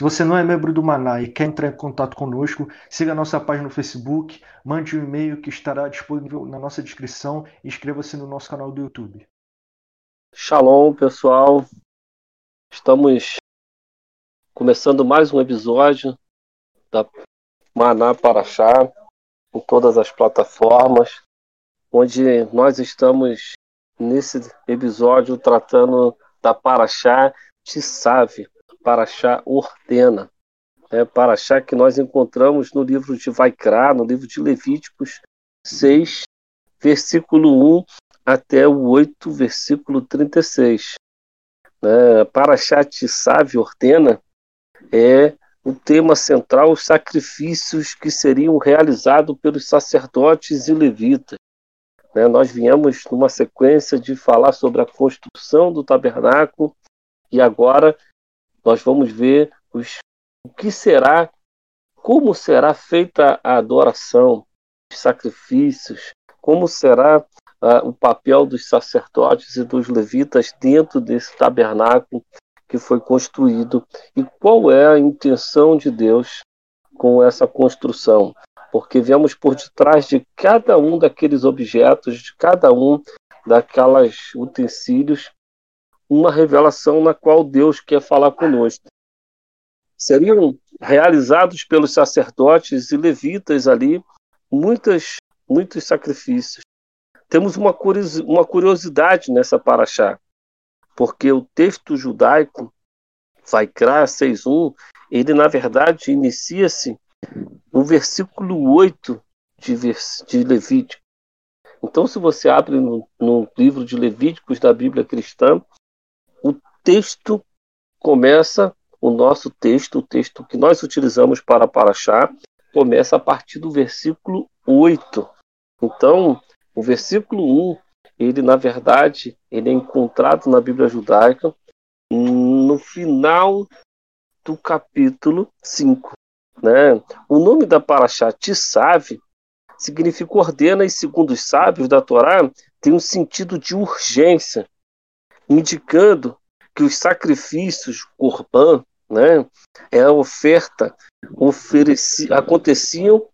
Se você não é membro do Maná e quer entrar em contato conosco, siga a nossa página no Facebook, mande um e-mail que estará disponível na nossa descrição e inscreva-se no nosso canal do YouTube. Shalom, pessoal. Estamos começando mais um episódio da Maná Paraxá em todas as plataformas, onde nós estamos nesse episódio tratando da Paraxá Tissave, Paraxá Ordena, é Paraxá que nós encontramos no livro de Vaikra, no livro de Levíticos 6, versículo 1 até o 8, versículo 36. Né? Paraxá Tissave Ordena é o tema central, os sacrifícios que seriam realizados pelos sacerdotes e levitas. Né? Nós viemos numa sequência de falar sobre a construção do tabernáculo e agora nós vamos ver os, o que será, como será feita a adoração, os sacrifícios, como será uh, o papel dos sacerdotes e dos levitas dentro desse tabernáculo que foi construído e qual é a intenção de Deus com essa construção. Porque vemos por detrás de cada um daqueles objetos, de cada um daquelas utensílios, uma revelação na qual Deus quer falar conosco. Seriam realizados pelos sacerdotes e levitas ali muitas, muitos sacrifícios. Temos uma curiosidade nessa paraxá porque o texto judaico, Vaikra 6.1, ele na verdade inicia-se no versículo 8 de, de Levítico. Então, se você abre no, no livro de Levíticos da Bíblia cristã, texto começa, o nosso texto, o texto que nós utilizamos para Paraxá, começa a partir do versículo 8. Então, o versículo 1 ele na verdade ele é encontrado na Bíblia judaica no final do capítulo 5. Né? O nome da Paraxá Tissav significa ordena e segundo os sábios da Torá tem um sentido de urgência, indicando que os sacrifícios corban, né, é a oferta ofereci, aconteciam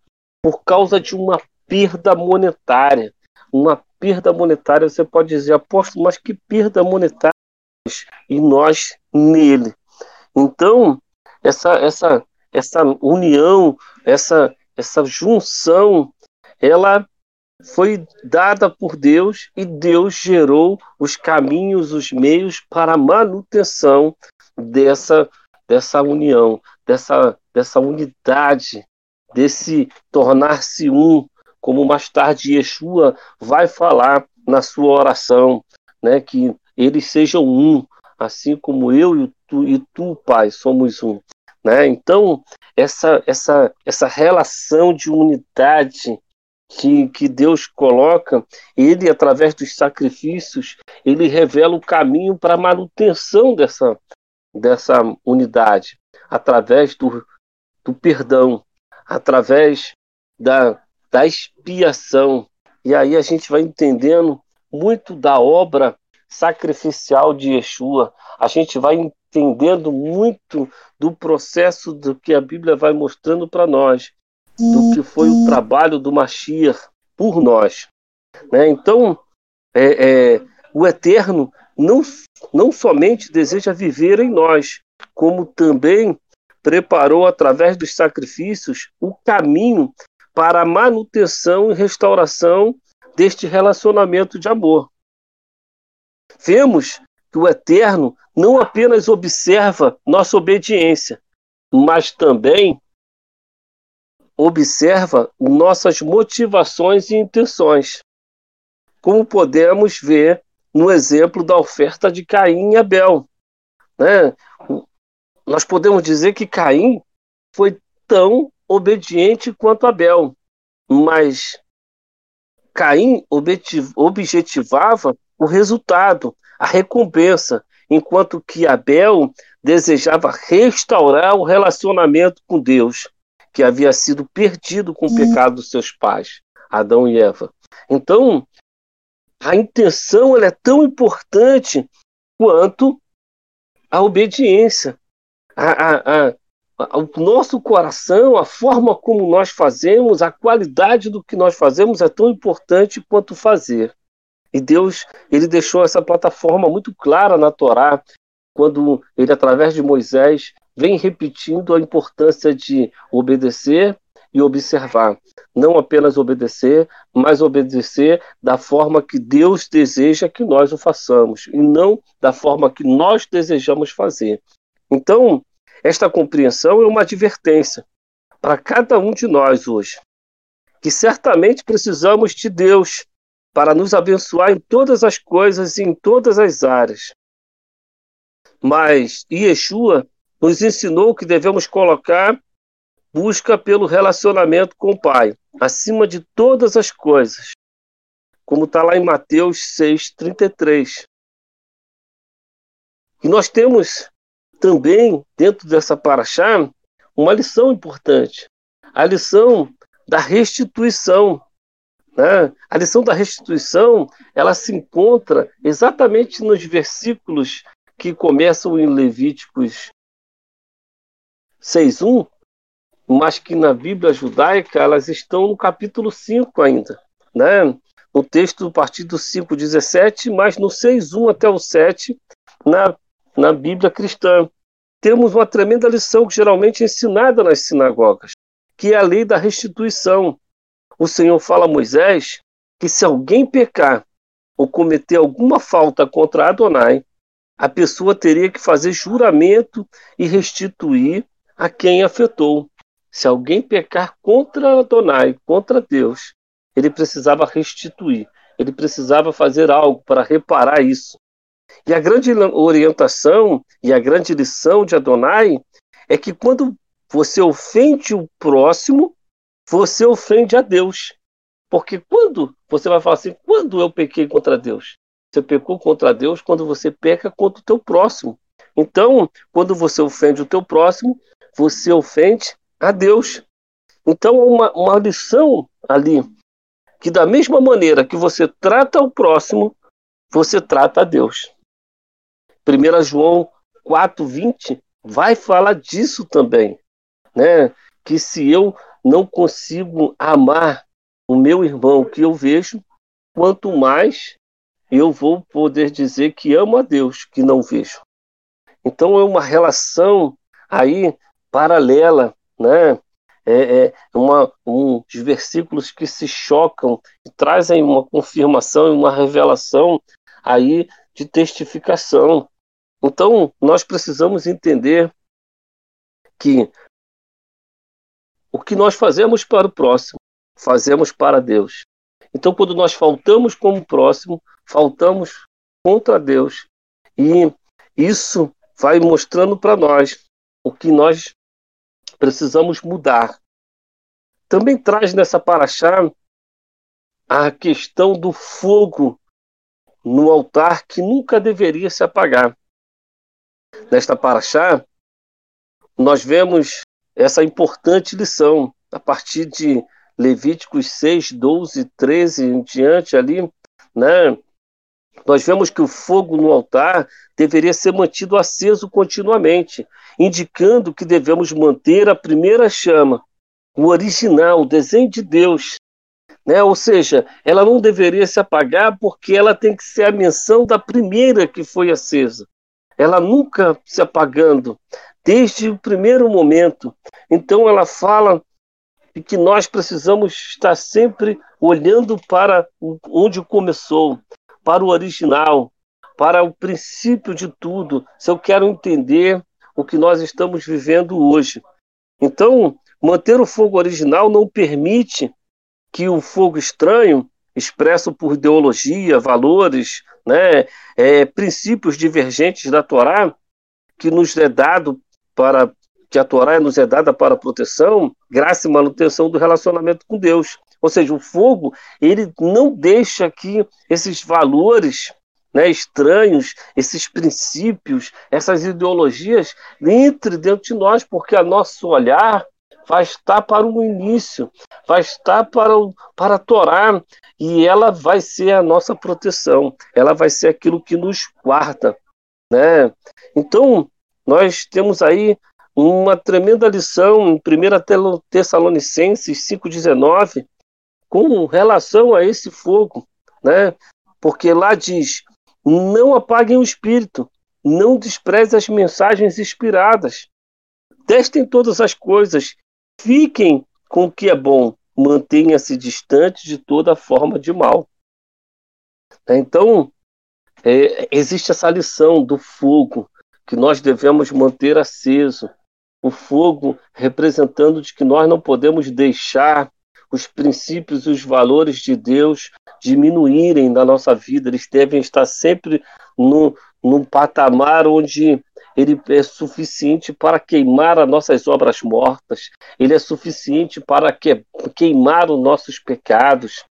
por causa de uma perda monetária, uma perda monetária, você pode dizer, apóstolo, mas que perda monetária e nós nele. Então, essa essa essa união, essa essa junção, ela foi dada por Deus e Deus gerou os caminhos, os meios para a manutenção dessa dessa união, dessa dessa unidade, desse tornar-se um, como mais tarde Yeshua vai falar na sua oração, né, que eles sejam um, assim como eu e tu, e tu Pai, somos um. Né? Então, essa, essa, essa relação de unidade que, que Deus coloca, ele, através dos sacrifícios, ele revela o caminho para a manutenção dessa, dessa unidade, através do, do perdão, através da, da expiação. E aí a gente vai entendendo muito da obra sacrificial de Yeshua. A gente vai entendendo muito do processo do que a Bíblia vai mostrando para nós, do que foi o trabalho do Mashiach por nós. Né? Então, é, é, o Eterno não, não somente deseja viver em nós, como também preparou através dos sacrifícios o caminho para a manutenção e restauração deste relacionamento de amor. Vemos que o Eterno não apenas observa nossa obediência, mas também observa nossas motivações e intenções, como podemos ver no exemplo da oferta de Caim e Abel. Né? Nós podemos dizer que Caim foi tão obediente quanto Abel, mas Caim objetivava o resultado, a recompensa, enquanto que Abel desejava restaurar o relacionamento com Deus, que havia sido perdido com o pecado dos seus pais, Adão e Eva. Então, a intenção ela é tão importante quanto a obediência. A, a, a, o nosso coração, a forma como nós fazemos, a qualidade do que nós fazemos é tão importante quanto fazer. E Deus, ele deixou essa plataforma muito clara na Torá, quando ele, através de Moisés, vem repetindo a importância de obedecer e observar. Não apenas obedecer, mas obedecer da forma que Deus deseja que nós o façamos, e não da forma que nós desejamos fazer. Então, esta compreensão é uma advertência para cada um de nós hoje, que certamente precisamos de Deus para nos abençoar em todas as coisas e em todas as áreas. Mas Yeshua nos ensinou que devemos colocar busca pelo relacionamento com o Pai, acima de todas as coisas, como está lá em Mateus 6,33. E nós temos também, dentro dessa paraxá, uma lição importante, a lição da restituição. Né? A lição da restituição ela se encontra exatamente nos versículos que começam em Levíticos 6.1, mas que na Bíblia judaica elas estão no capítulo 5 ainda. Né? No texto a partir do 5.17, mas no 6.1 até o 7, na, na Bíblia cristã. Temos uma tremenda lição que geralmente é ensinada nas sinagogas, que é a lei da restituição o Senhor fala a Moisés que se alguém pecar ou cometer alguma falta contra Adonai, a pessoa teria que fazer juramento e restituir a quem afetou. Se alguém pecar contra Adonai, contra Deus, ele precisava restituir, ele precisava fazer algo para reparar isso. E a grande orientação e a grande lição de Adonai é que quando você ofende o próximo, você ofende a Deus. Porque quando você vai falar assim, quando eu pequei contra Deus? Você pecou contra Deus quando você peca contra o teu próximo. Então, quando você ofende o teu próximo, você ofende a Deus. Então, uma, uma lição ali, que da mesma maneira que você trata o próximo, você trata a Deus. 1 João 4,20 vai falar disso também. Né? Que se eu não consigo amar o meu irmão que eu vejo, quanto mais eu vou poder dizer que amo a Deus que não vejo. Então é uma relação aí paralela, né? É, é uma, uns versículos que se chocam e trazem uma confirmação e uma revelação aí de testificação. Então nós precisamos entender que o que nós fazemos para o próximo, fazemos para Deus. Então, quando nós faltamos como próximo, faltamos contra Deus. E isso vai mostrando para nós o que nós precisamos mudar. Também traz nessa paraxá a questão do fogo no altar que nunca deveria se apagar. Nesta paraxá, nós vemos essa importante lição a partir de Levíticos 6, 12, 13 em diante ali, né? Nós vemos que o fogo no altar deveria ser mantido aceso continuamente, indicando que devemos manter a primeira chama, o original, o desenho de Deus. Né? Ou seja, ela não deveria se apagar porque ela tem que ser a menção da primeira que foi acesa. Ela nunca se apagando desde o primeiro momento. Então ela fala que nós precisamos estar sempre olhando para onde começou, para o original, para o princípio de tudo. Se eu quero entender o que nós estamos vivendo hoje. Então, manter o fogo original não permite que o fogo estranho, expresso por ideologia, valores, né, é, princípios divergentes da Torá, que nos é dado para que a Torá nos é dada para proteção, graça e manutenção do relacionamento com Deus. Ou seja, o fogo, ele não deixa que esses valores né, estranhos, esses princípios, essas ideologias entre dentro de nós, porque a nosso olhar vai estar para o início, vai estar para, o, para a Torá, e ela vai ser a nossa proteção, ela vai ser aquilo que nos guarda. Né? Então, nós temos aí uma tremenda lição em 1 Tessalonicenses 5,19, com relação a esse fogo, né? Porque lá diz: não apaguem o espírito, não despreze as mensagens inspiradas. Testem todas as coisas, fiquem com o que é bom, mantenha-se distante de toda forma de mal. Então, é, existe essa lição do fogo que nós devemos manter aceso. O fogo representando de que nós não podemos deixar os princípios e os valores de Deus diminuírem na nossa vida, eles devem estar sempre no, num patamar onde ele é suficiente para queimar as nossas obras mortas, ele é suficiente para que, queimar os nossos pecados,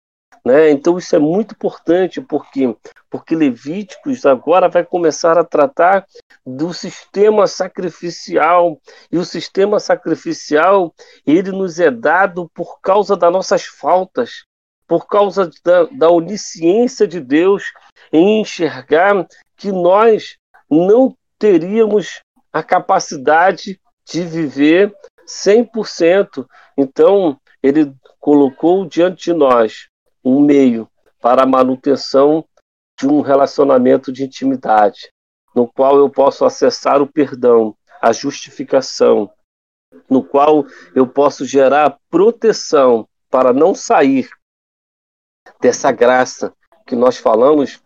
né? Então isso é muito importante porque porque Levíticos agora vai começar a tratar do sistema sacrificial e o sistema sacrificial ele nos é dado por causa das nossas faltas, por causa da, da onisciência de Deus em enxergar que nós não teríamos a capacidade de viver 100%. Então, ele colocou diante de nós um meio para a manutenção de um relacionamento de intimidade, no qual eu posso acessar o perdão, a justificação, no qual eu posso gerar proteção para não sair dessa graça que nós falamos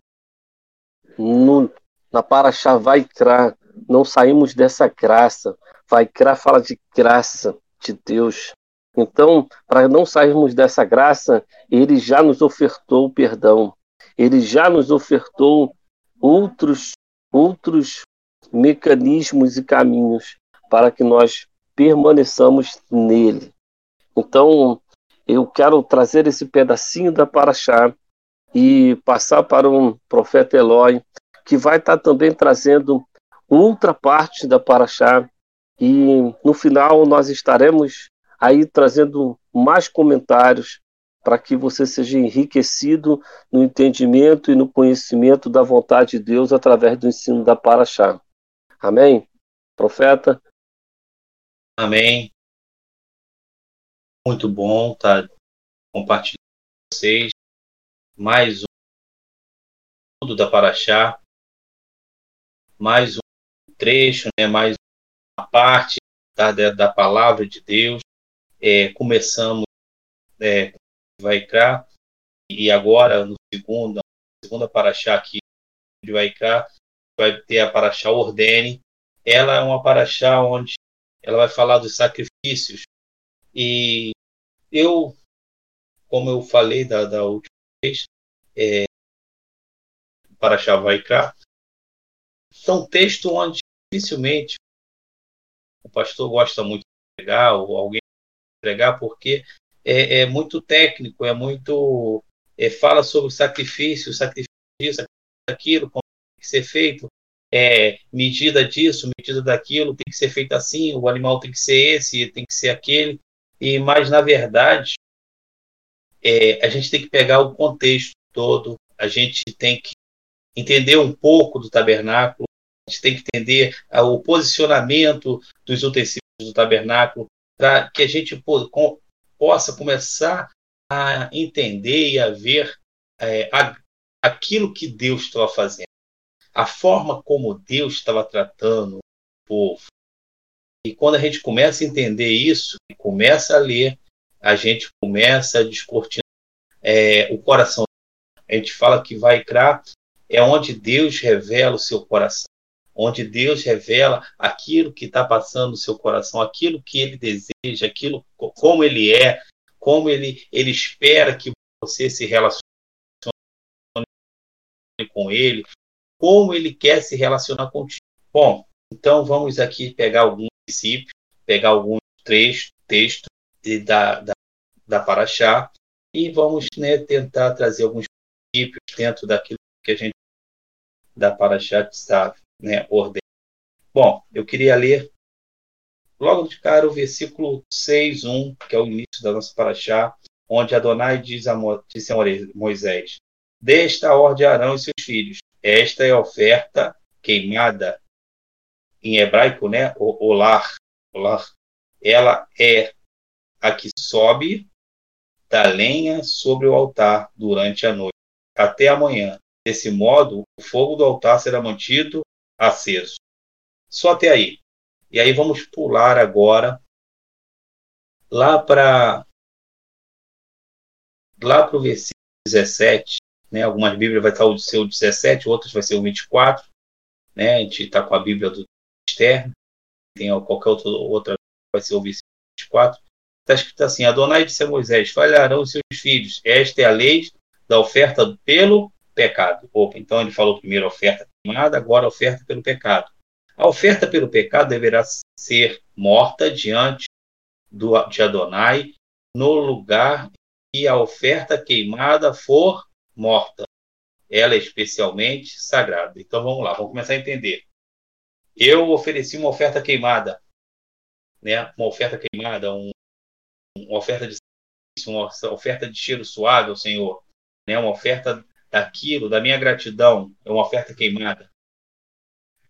no, na Paraxá Vaikra, não saímos dessa graça. Vaikra fala de graça de Deus. Então, para não sairmos dessa graça, ele já nos ofertou o perdão. Ele já nos ofertou outros outros mecanismos e caminhos para que nós permaneçamos nele. Então, eu quero trazer esse pedacinho da Paraxá e passar para um profeta Eloy, que vai estar também trazendo outra parte da Paraxá. E no final nós estaremos aí trazendo mais comentários para que você seja enriquecido no entendimento e no conhecimento da vontade de Deus através do ensino da Paraxá. Amém? Profeta? Amém. Muito bom estar tá compartilhando com vocês mais um estudo da Paraxá, mais um trecho, né, mais uma parte da, da palavra de Deus é, começamos é, vai cá e agora no segundo, segunda paraxá aqui de Vaiká, vai ter a paraxá Ordene. Ela é uma paraxá onde ela vai falar dos sacrifícios e eu, como eu falei da, da última vez, é, paraxá Vaiká, é um texto onde dificilmente o pastor gosta muito de pregar ou alguém pregar porque é, é muito técnico, é muito é, fala sobre sacrifício, sacrifício disso, aquilo, como tem que ser feito, é, medida disso, medida daquilo, tem que ser feito assim, o animal tem que ser esse, tem que ser aquele, e mas na verdade é, a gente tem que pegar o contexto todo, a gente tem que entender um pouco do tabernáculo, a gente tem que entender o posicionamento dos utensílios do tabernáculo, para que a gente possa começar a entender e a ver é, a, aquilo que Deus estava fazendo, a forma como Deus estava tratando o povo. E quando a gente começa a entender isso, começa a ler, a gente começa a descortinar é, o coração. A gente fala que vai criar é onde Deus revela o seu coração, onde Deus revela aquilo que está passando no seu coração, aquilo que ele deseja, aquilo como ele é, como ele, ele espera que você se relacione com ele, como ele quer se relacionar contigo. Bom, então vamos aqui pegar alguns princípios, pegar alguns textos da, da, da Paraxá e vamos né, tentar trazer alguns princípios dentro daquilo que a gente da Paraxá está né, ordenando. Bom, eu queria ler logo de cara o versículo 6, 1, que é o início da nossa Paraxá, onde Adonai diz a, disse a Moisés: Desta ordem a Arão e seus filhos. Esta é a oferta queimada em hebraico, né? O olar, olar. Ela é a que sobe da lenha sobre o altar durante a noite até amanhã. Desse modo, o fogo do altar será mantido aceso. Só até aí. E aí vamos pular agora lá para lá para o versículo 17, né? Algumas Bíblias vai estar o seu 17, outras vai ser o 24, né? A gente está com a Bíblia do externo, tem qualquer outra, outra vai ser o versículo 24. Está escrito assim: Adonai disse a Moisés: Falharão seus filhos. Esta é a lei da oferta pelo pecado. Opa, então ele falou primeiro oferta queimada, agora oferta pelo pecado. A oferta pelo pecado deverá ser morta diante do, de Adonai no lugar que a oferta queimada for morta. Ela é especialmente sagrada. Então vamos lá, vamos começar a entender. Eu ofereci uma oferta queimada, né? Uma oferta queimada, um, uma oferta de uma oferta de cheiro suave ao Senhor, né? Uma oferta daquilo, da minha gratidão, é uma oferta queimada.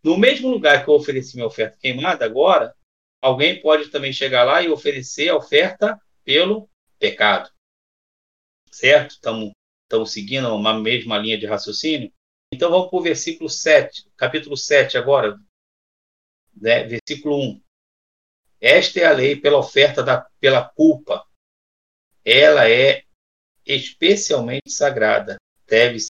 No mesmo lugar que eu ofereci minha oferta queimada, agora, alguém pode também chegar lá e oferecer a oferta pelo pecado. Certo? Estamos seguindo uma mesma linha de raciocínio. Então vamos para o versículo 7, capítulo 7 agora, né? versículo 1. Esta é a lei pela oferta da, pela culpa. Ela é especialmente sagrada. Deve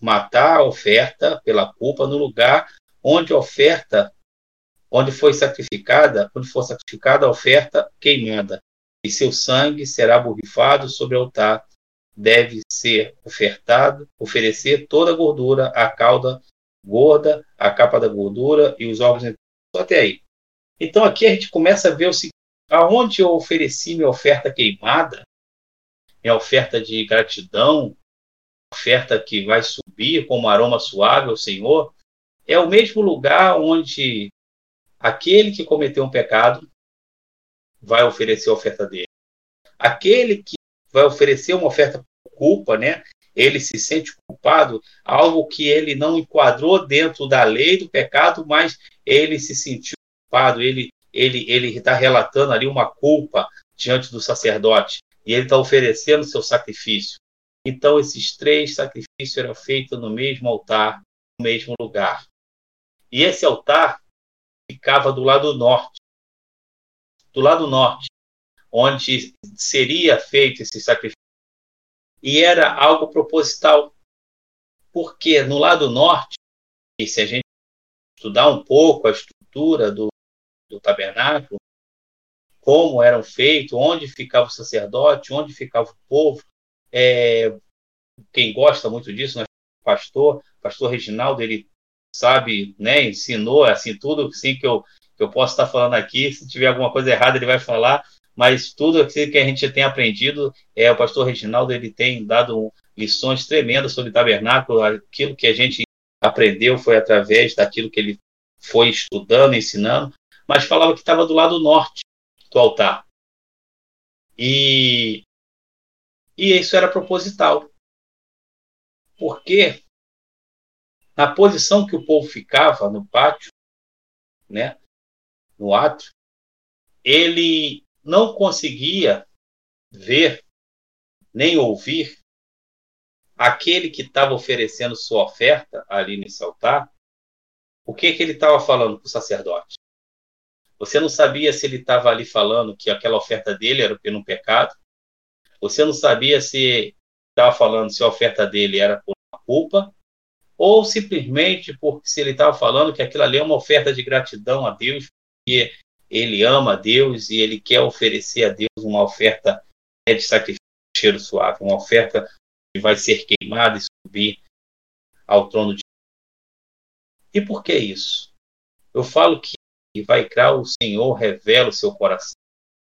matar a oferta pela culpa no lugar onde a oferta, onde foi sacrificada, onde for sacrificada a oferta queimada, e seu sangue será borrifado sobre o altar. Deve ser ofertado, oferecer toda a gordura, a cauda gorda, a capa da gordura e os órgãos até aí. Então aqui a gente começa a ver o seguinte, aonde eu ofereci minha oferta queimada, minha oferta de gratidão, oferta que vai subir como aroma suave ao Senhor, é o mesmo lugar onde aquele que cometeu um pecado vai oferecer a oferta dele. Aquele que vai oferecer uma oferta por culpa, né? Ele se sente culpado, algo que ele não enquadrou dentro da lei do pecado, mas ele se sentiu culpado, ele ele ele está relatando ali uma culpa diante do sacerdote e ele está oferecendo seu sacrifício. Então esses três sacrifícios eram feitos no mesmo altar, no mesmo lugar. E esse altar ficava do lado norte. Do lado norte onde seria feito esse sacrifício. E era algo proposital. Porque no lado norte, e se a gente estudar um pouco a estrutura do, do tabernáculo, como eram feitos, onde ficava o sacerdote, onde ficava o povo, é, quem gosta muito disso, né, o pastor, pastor Reginaldo, ele sabe, né, ensinou assim tudo assim que eu que eu posso estar falando aqui, se tiver alguma coisa errada ele vai falar, mas tudo aquilo que a gente tem aprendido, é o pastor Reginaldo ele tem dado lições tremendas sobre tabernáculo, aquilo que a gente aprendeu foi através daquilo que ele foi estudando, ensinando, mas falava que estava do lado norte do altar. E, e isso era proposital. Porque na posição que o povo ficava no pátio, né, no átrio, ele não conseguia ver nem ouvir aquele que estava oferecendo sua oferta ali nesse altar, o que, que ele estava falando para o sacerdote? Você não sabia se ele estava ali falando que aquela oferta dele era pelo pecado. Você não sabia se estava falando se a oferta dele era por uma culpa ou simplesmente porque se ele estava falando que aquilo ali é uma oferta de gratidão a Deus, porque ele ama a Deus e ele quer oferecer a Deus uma oferta de sacrifício cheiro suave, uma oferta que vai ser queimada e subir ao trono de E por que isso? Eu falo que em Vaikra o Senhor revela o seu coração.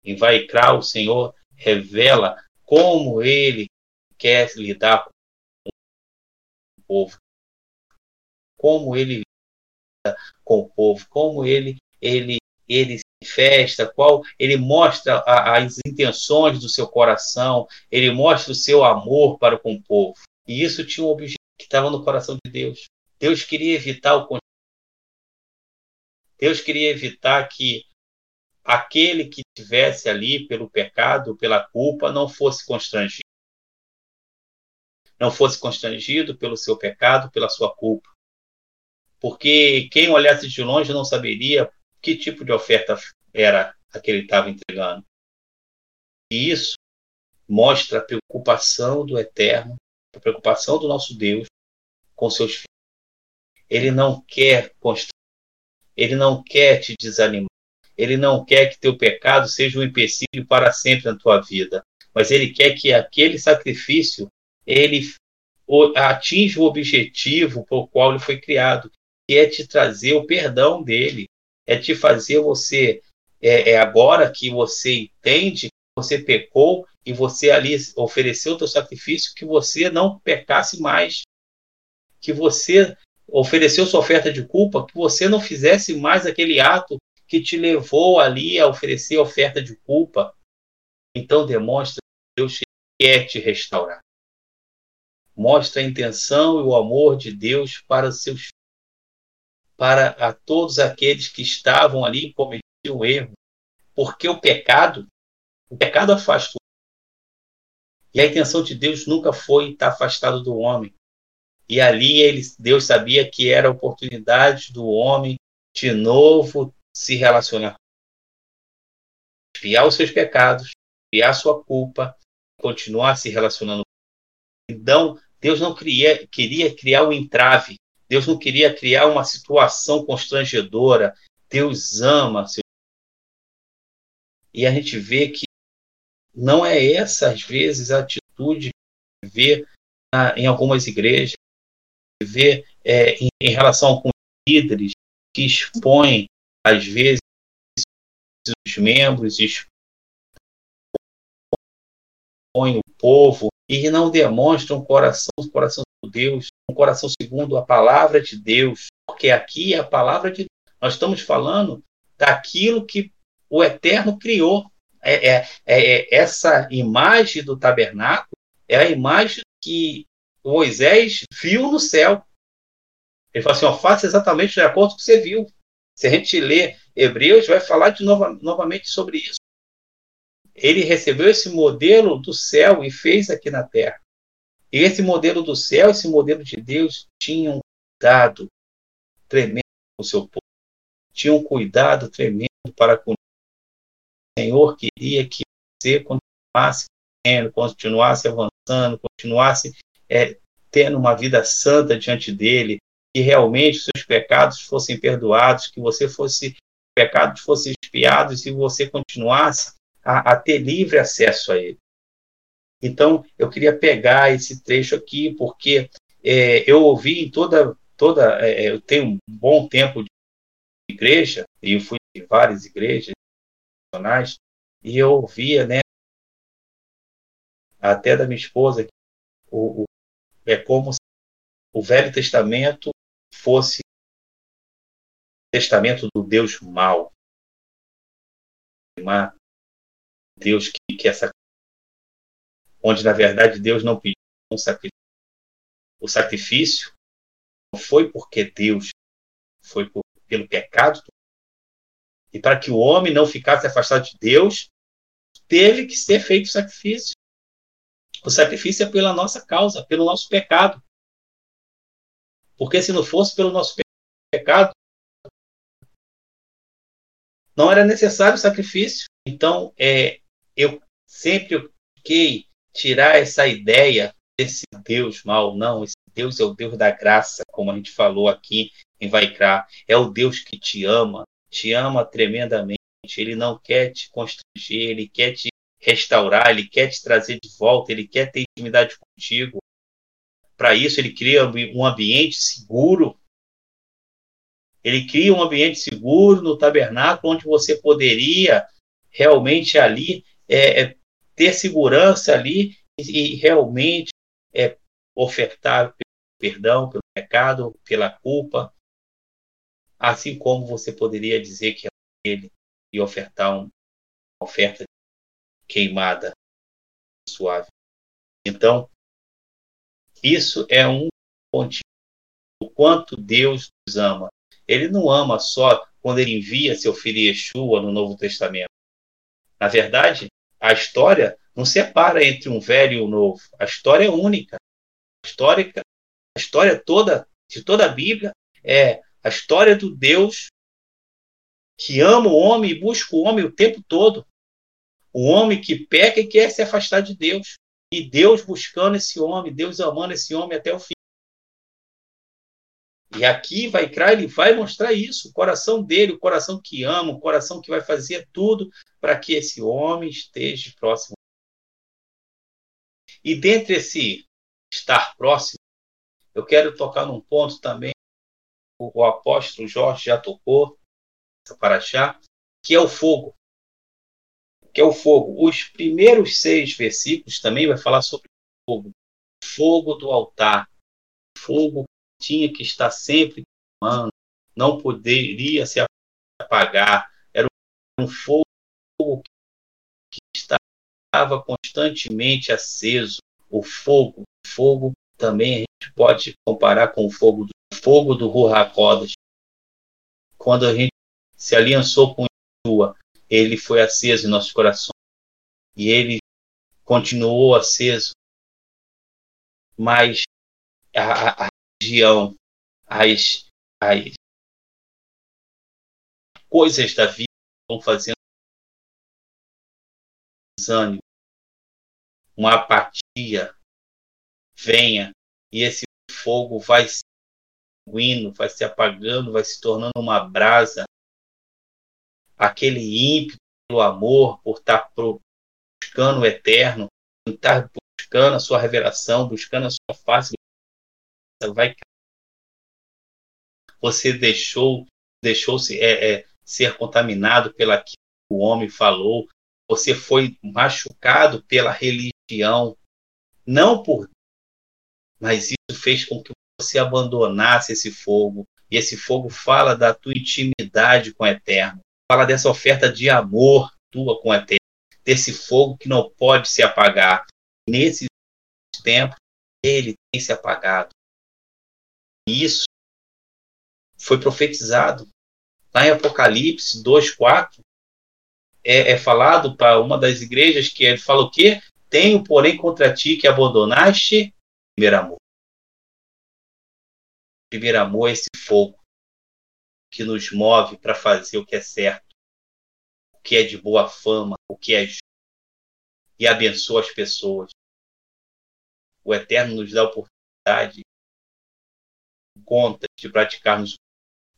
Em Vaikra o Senhor revela como ele quer lidar com o povo. Como ele lida com o povo, como ele ele ele se festa, qual ele mostra a, as intenções do seu coração, ele mostra o seu amor para com o povo. E isso tinha um objetivo que estava no coração de Deus. Deus queria evitar o Deus queria evitar que aquele que tivesse ali pelo pecado, pela culpa, não fosse constrangido. Não fosse constrangido pelo seu pecado, pela sua culpa. Porque quem olhasse de longe não saberia que tipo de oferta era a que ele estava entregando. E isso mostra a preocupação do Eterno, a preocupação do nosso Deus com seus filhos. Ele não quer constranger ele não quer te desanimar. Ele não quer que teu pecado seja um empecilho para sempre na tua vida. Mas ele quer que aquele sacrifício ele atinja o objetivo por qual ele foi criado, que é te trazer o perdão dele, é te fazer você é, é agora que você entende você pecou e você ali ofereceu o teu sacrifício que você não pecasse mais, que você ofereceu sua oferta de culpa, que você não fizesse mais aquele ato que te levou ali a oferecer oferta de culpa. Então demonstra que Deus quer te restaurar. Mostra a intenção e o amor de Deus para seus filhos, para a todos aqueles que estavam ali e cometiam erro, porque o pecado, o pecado afastou. E a intenção de Deus nunca foi estar afastado do homem. E ali ele, Deus sabia que era a oportunidade do homem de novo se relacionar. Espiar os seus pecados, espiar a sua culpa, continuar se relacionando. Então, Deus não queria, queria criar um entrave. Deus não queria criar uma situação constrangedora. Deus ama e a gente vê que não é essa, às vezes, a atitude que vê em algumas igrejas vê é, em, em, relação com líderes que expõem, às vezes, os membros, expõem o povo e não demonstram um coração, um coração de Deus, um coração segundo a palavra de Deus, porque aqui é a palavra de Deus. Nós estamos falando daquilo que o Eterno criou. É, é, é, é essa imagem do tabernáculo é a imagem que Moisés viu no céu. Ele fala assim: ó, faça exatamente de acordo com o que você viu. Se a gente lê Hebreus, vai falar de nova, novamente sobre isso. Ele recebeu esse modelo do céu e fez aqui na terra. E esse modelo do céu, esse modelo de Deus, tinha um cuidado tremendo com o seu povo. Tinha um cuidado tremendo para com o Senhor queria que você continuasse continuasse avançando, continuasse é, tendo uma vida santa diante dele, que realmente seus pecados fossem perdoados, que você fosse pecados fossem expiados e você continuasse a, a ter livre acesso a ele. Então, eu queria pegar esse trecho aqui, porque é, eu ouvi em toda. toda é, eu tenho um bom tempo de igreja, e eu fui em várias igrejas nacionais, e eu ouvia, né, até da minha esposa, o, o é como o Velho Testamento fosse testamento do Deus mau. Deus que quer sacrifício. Onde, na verdade, Deus não pediu um sacrifício. O sacrifício não foi porque Deus foi por, pelo pecado. E para que o homem não ficasse afastado de Deus, teve que ser feito o sacrifício. O sacrifício é pela nossa causa, pelo nosso pecado. Porque se não fosse pelo nosso pecado, não era necessário o sacrifício. Então, é, eu sempre fiquei tirar essa ideia desse Deus mau, não, esse Deus é o Deus da graça, como a gente falou aqui em Vaikra. É o Deus que te ama, te ama tremendamente. Ele não quer te constranger, ele quer te restaurar, ele quer te trazer de volta, ele quer ter intimidade contigo. Para isso, ele cria um ambiente seguro. Ele cria um ambiente seguro no tabernáculo onde você poderia realmente ali é, é, ter segurança ali e, e realmente é, ofertar perdão pelo pecado, pela culpa, assim como você poderia dizer que é ele e ofertar uma oferta queimada suave. Então, isso é um pontinho o quanto Deus nos ama. Ele não ama só quando ele envia seu filho Yeshua no Novo Testamento. Na verdade, a história não separa entre um velho e um novo. A história é única. A história, a história toda de toda a Bíblia é a história do Deus que ama o homem e busca o homem o tempo todo. O homem que peca e quer se afastar de Deus. E Deus buscando esse homem, Deus amando esse homem até o fim. E aqui vai criar, ele vai mostrar isso, o coração dele, o coração que ama, o coração que vai fazer tudo para que esse homem esteja próximo. E dentre esse estar próximo, eu quero tocar num ponto também, o, o apóstolo Jorge já tocou, para achar, que é o fogo que é o fogo. Os primeiros seis versículos também vai falar sobre o fogo. Fogo do altar. Fogo tinha que estar sempre queimando, não poderia se apagar. Era um fogo que estava constantemente aceso. O fogo, o fogo também a gente pode comparar com o fogo do fogo do. Quando a gente se aliançou com Yeshua, ele foi aceso em nossos corações. E ele continuou aceso. Mas a, a, as, as coisas da vida vão fazendo desânimo, uma apatia venha e esse fogo vai se vai se apagando, vai se tornando uma brasa aquele ímpeto pelo amor, por estar buscando o eterno, por estar buscando a sua revelação, buscando a sua face, vai você deixou deixou-se é, é, ser contaminado pela que o homem falou, você foi machucado pela religião, não por mas isso fez com que você abandonasse esse fogo. E esse fogo fala da tua intimidade com o eterno fala dessa oferta de amor tua com a terra, desse fogo que não pode se apagar. Nesse tempo, ele tem se apagado. E isso foi profetizado. Lá em Apocalipse 2,4, é, é falado para uma das igrejas que ele fala o quê? Tenho, porém, contra ti que abandonaste primeiro amor. Primeiro amor é esse fogo que nos move para fazer o que é certo, o que é de boa fama, o que é justo, e abençoa as pessoas. O Eterno nos dá a oportunidade, conta de praticarmos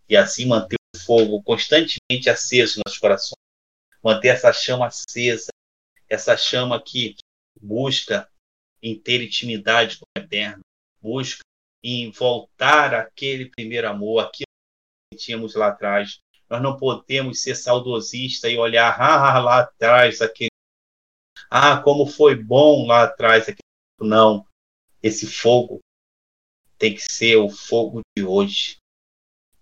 e assim manter o fogo constantemente aceso nos nossos corações, manter essa chama acesa, essa chama que busca em ter intimidade com o Eterno, busca em voltar àquele primeiro amor, aquilo tínhamos lá atrás. Nós não podemos ser saudosistas e olhar ah, lá atrás aquele. Ah, como foi bom lá atrás aquele. Não. Esse fogo tem que ser o fogo de hoje.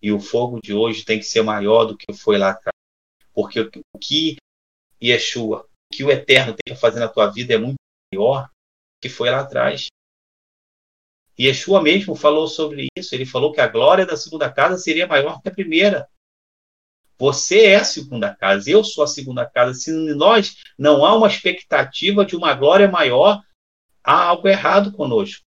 E o fogo de hoje tem que ser maior do que foi lá atrás. Porque o que Yeshua, o que o Eterno tem que fazer na tua vida é muito maior do que foi lá atrás. Yeshua mesmo falou sobre isso. Ele falou que a glória da segunda casa seria maior que a primeira. Você é a segunda casa, eu sou a segunda casa. Se nós não há uma expectativa de uma glória maior, há algo errado conosco.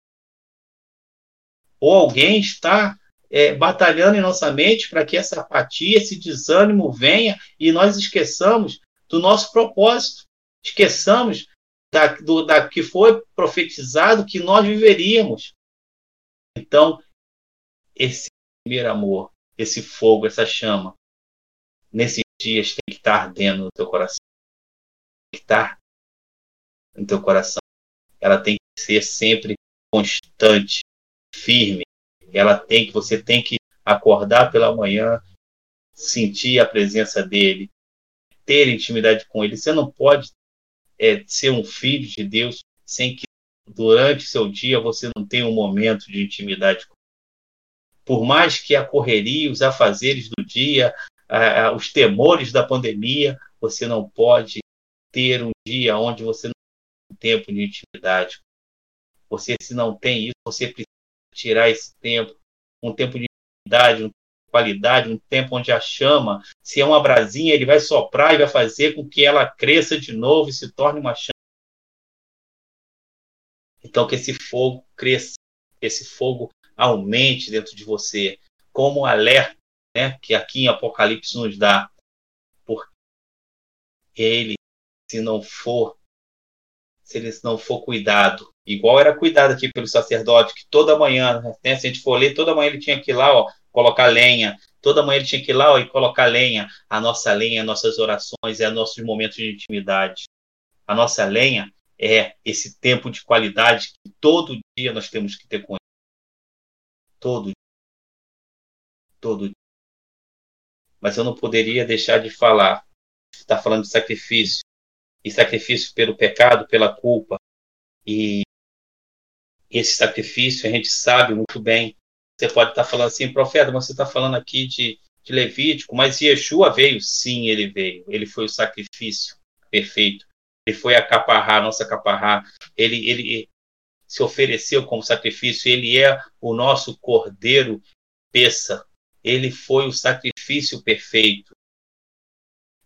Ou alguém está é, batalhando em nossa mente para que essa apatia, esse desânimo venha e nós esqueçamos do nosso propósito. Esqueçamos da, do, da que foi profetizado que nós viveríamos Então, esse primeiro amor, esse fogo, essa chama, nesses dias tem que estar ardendo no teu coração. Tem que estar no teu coração. Ela tem que ser sempre constante, firme. Ela tem que, você tem que acordar pela manhã, sentir a presença dele, ter intimidade com ele. Você não pode é, ser um filho de Deus sem que durante seu dia você não tenha um momento de intimidade. Por mais que a correria, os afazeres do dia, os temores da pandemia, você não pode ter um dia onde você não tem tempo de intimidade. Você, se não tem isso, você precisa tirar esse tempo, um tempo de intimidade, um qualidade, um tempo onde a chama, se é uma brasinha, ele vai soprar e vai fazer com que ela cresça de novo e se torne uma chama. Então que esse fogo cresça, que esse fogo aumente dentro de você, como um alerta, né, que aqui em Apocalipse nos dá. Porque ele, se não for, se ele não for cuidado, igual era cuidado aqui pelo sacerdote, que toda manhã, né, se a gente for ler, toda manhã ele tinha que ir lá, ó, colocar lenha. Toda manhã ele tinha que ir lá ó, e colocar lenha. A nossa lenha, nossas orações, é nossos momentos de intimidade. A nossa lenha é esse tempo de qualidade que todo dia nós temos que ter com ele. Todo dia. Todo dia. Mas eu não poderia deixar de falar. Está falando de sacrifício. E sacrifício pelo pecado, pela culpa. E esse sacrifício a gente sabe muito bem você pode estar falando assim, profeta, mas você está falando aqui de, de Levítico, mas Yeshua veio? Sim, ele veio. Ele foi o sacrifício perfeito. Ele foi a caparrá, nossa caparrá. Ele, ele se ofereceu como sacrifício. Ele é o nosso cordeiro peça. Ele foi o sacrifício perfeito.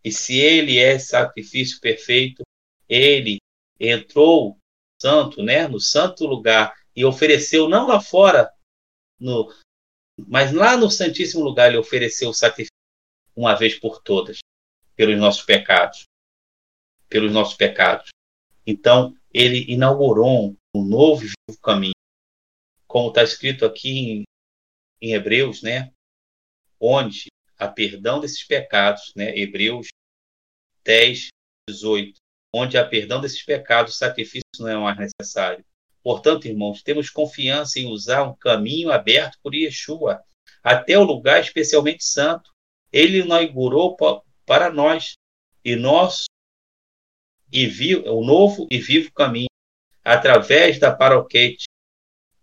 E se ele é sacrifício perfeito, ele entrou santo, né, no santo lugar e ofereceu não lá fora no, mas lá no Santíssimo Lugar ele ofereceu o sacrifício uma vez por todas, pelos nossos pecados. Pelos nossos pecados. Então, ele inaugurou um novo caminho. Como está escrito aqui em, em Hebreus, né? Onde há perdão desses pecados, né? Hebreus 10, 18. Onde há perdão desses pecados, sacrifício não é mais necessário. Portanto, irmãos, temos confiança em usar um caminho aberto por Yeshua, até o lugar especialmente santo. Ele inaugurou para nós e nós e vivo, o novo e vivo caminho através da paroquete,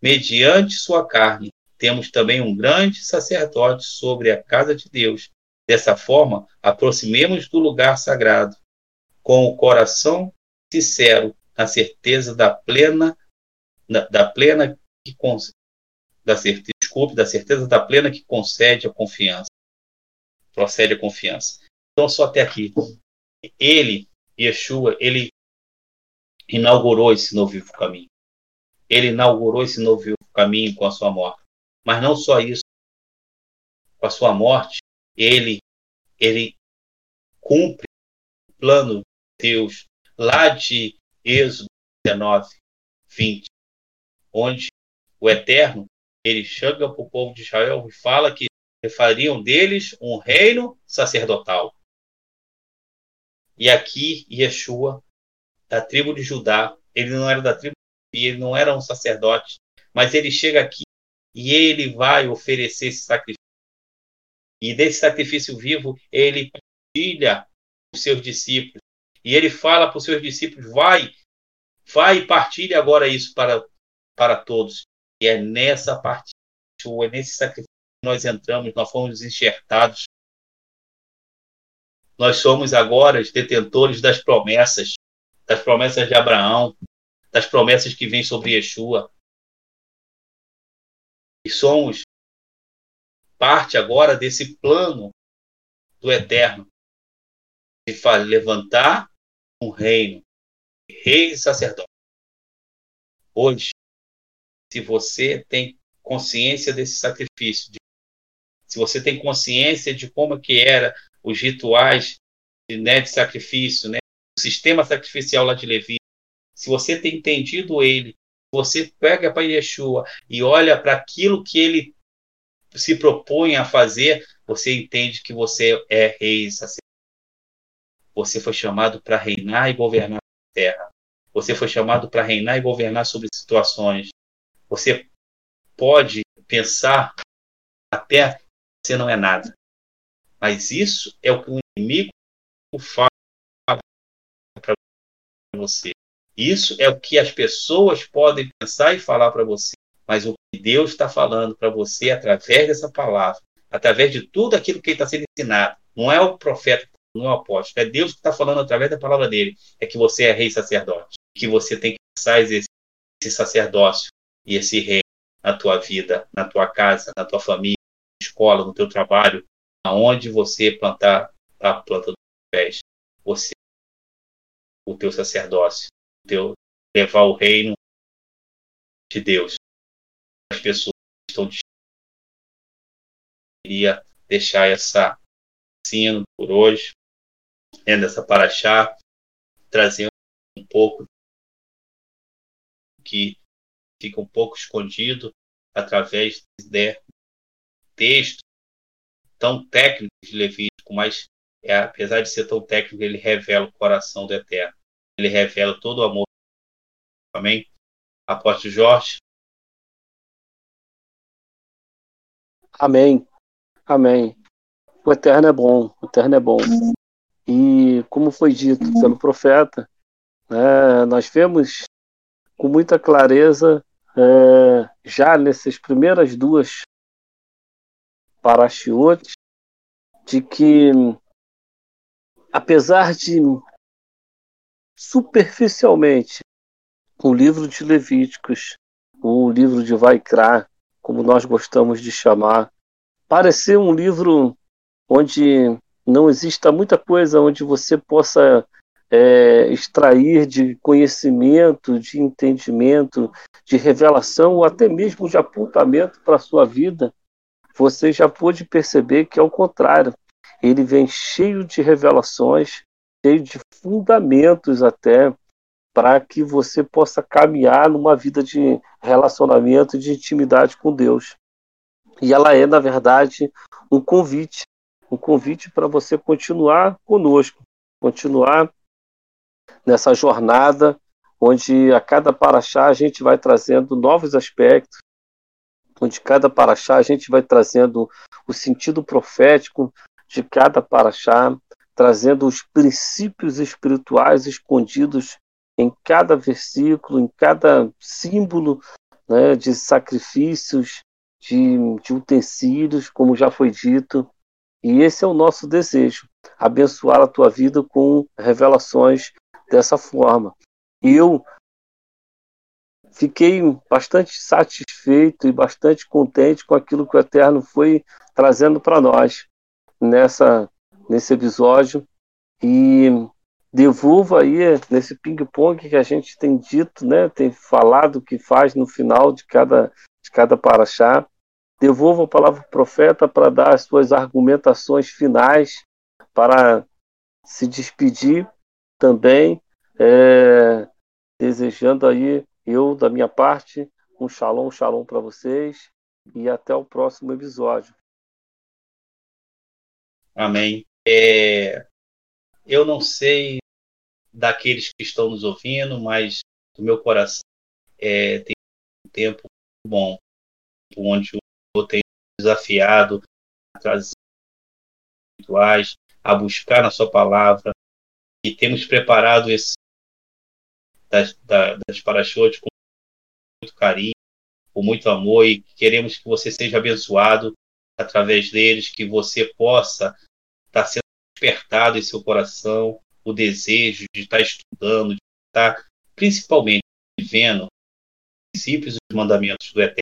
mediante sua carne. Temos também um grande sacerdote sobre a casa de Deus. Dessa forma, aproximemos do lugar sagrado com o coração sincero, na certeza da plena da, plena que da certeza, desculpe, da certeza da plena que concede a confiança. Procede a confiança. Então, só até aqui. Ele, Yeshua, ele inaugurou esse novo caminho. Ele inaugurou esse novo caminho com a sua morte. Mas não só isso. Com a sua morte, ele, ele cumpre o plano de Deus lá de Êxodo 19, 20 onde o Eterno ele chega para o povo de Israel e fala que fariam deles um reino sacerdotal. E aqui Yeshua, da tribo de Judá, ele não era da tribo de ele não era um sacerdote, mas ele chega aqui e ele vai oferecer esse sacrifício. E desse sacrifício vivo, ele partilha os seus discípulos. E ele fala para os seus discípulos: vai, vai e partilhe agora isso para para todos. E é nessa parte, é nesse sacrifício que nós entramos, nós fomos enxertados. Nós somos agora os detentores das promessas, das promessas de Abraão, das promessas que vêm sobre Yeshua. E somos parte agora desse plano do eterno de levantar um reino, rei e sacerdote. Hoje, se você tem consciência desse sacrifício, se você tem consciência de como que era os rituais né, de sacrifício, né, o sistema sacrificial lá de Levi, se você tem entendido ele você pega para Yeshua e olha para aquilo que ele se propõe a fazer, você entende que você é rei sacerdote. Você foi chamado para reinar e governar a terra. Você foi chamado para reinar e governar sobre situações. Você pode pensar até você não é nada. Mas isso é o que o inimigo fala para você. Isso é o que as pessoas podem pensar e falar para você. Mas o que Deus está falando para você através dessa palavra, através de tudo aquilo que está sendo ensinado, não é o profeta, não é o apóstolo, é Deus que está falando através da palavra dele, é que você é rei sacerdote, que você tem que pensar esse sacerdócio e esse rei na tua vida, na tua casa, na tua família, na escola, no teu trabalho, aonde você plantar a planta dos pés, você, o teu sacerdócio, o teu, levar o reino de Deus. As pessoas estão queria deixar essa ensino por hoje, né, dessa paraxá, trazendo um pouco que fica um pouco escondido através de texto tão técnico de Levítico, mas é, apesar de ser tão técnico, ele revela o coração do Eterno. Ele revela todo o amor. Amém? Apóstolo Jorge. Amém. Amém. O Eterno é bom. O Eterno é bom. E como foi dito pelo profeta, né, nós vemos com muita clareza é, já nessas primeiras duas parashiotes de que apesar de superficialmente o livro de Levíticos, o livro de Vaikra, como nós gostamos de chamar, parecer um livro onde não exista muita coisa onde você possa é, extrair de conhecimento, de entendimento, de revelação ou até mesmo de apontamento para a sua vida, você já pôde perceber que é o contrário. Ele vem cheio de revelações, cheio de fundamentos até para que você possa caminhar numa vida de relacionamento, de intimidade com Deus. E ela é, na verdade, um convite, um convite para você continuar conosco, continuar nessa jornada onde a cada paraxá a gente vai trazendo novos aspectos, onde cada paraxá a gente vai trazendo o sentido profético de cada paraxá, trazendo os princípios espirituais escondidos em cada versículo, em cada símbolo né, de sacrifícios, de, de utensílios, como já foi dito. E esse é o nosso desejo: abençoar a tua vida com revelações dessa forma. Eu fiquei bastante satisfeito e bastante contente com aquilo que o Eterno foi trazendo para nós nessa nesse episódio e devolvo aí nesse ping-pong que a gente tem dito, né, tem falado que faz no final de cada de cada paraxá. Devolvo a palavra profeta para dar as suas argumentações finais para se despedir também, é, desejando aí, eu, da minha parte, um shalom, shalom para vocês e até o próximo episódio. Amém. É, eu não sei daqueles que estão nos ouvindo, mas do meu coração é, tem um tempo bom, onde eu tenho desafiado a trazer rituais, a buscar na sua palavra, e temos preparado esse das, das parachotes com muito carinho, com muito amor e queremos que você seja abençoado através deles, que você possa estar sendo despertado em seu coração o desejo de estar estudando, de estar principalmente vivendo os princípios e os mandamentos do Eterno.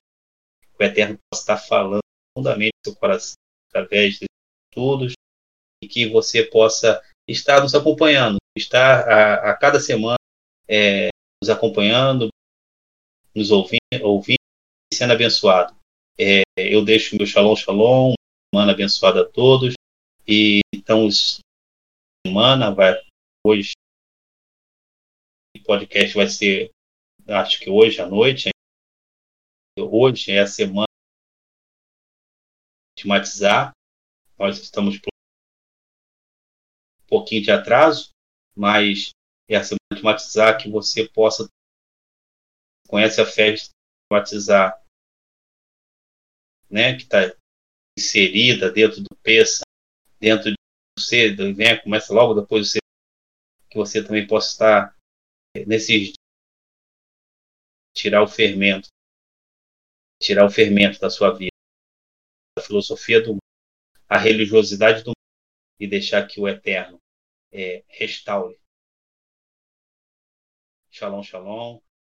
O Eterno possa estar falando profundamente seu coração através de estudos e que você possa está nos acompanhando, está a, a cada semana é, nos acompanhando, nos ouvindo, ouvindo sendo abençoado. É, eu deixo meu shalom, shalom, semana abençoada a todos. E então, semana vai hoje o podcast vai ser acho que hoje à noite, hoje é a semana de matizar. Nós estamos um pouquinho de atraso, mas é a semana de matizar que você possa conhece a festa de matizar, né, que está inserida dentro do peça, dentro de você, vem, começa logo depois de você, que você também possa estar nesses tirar o fermento, tirar o fermento da sua vida, a filosofia do mundo, a religiosidade do mundo e deixar que o eterno é, restaure. Shalom, shalom.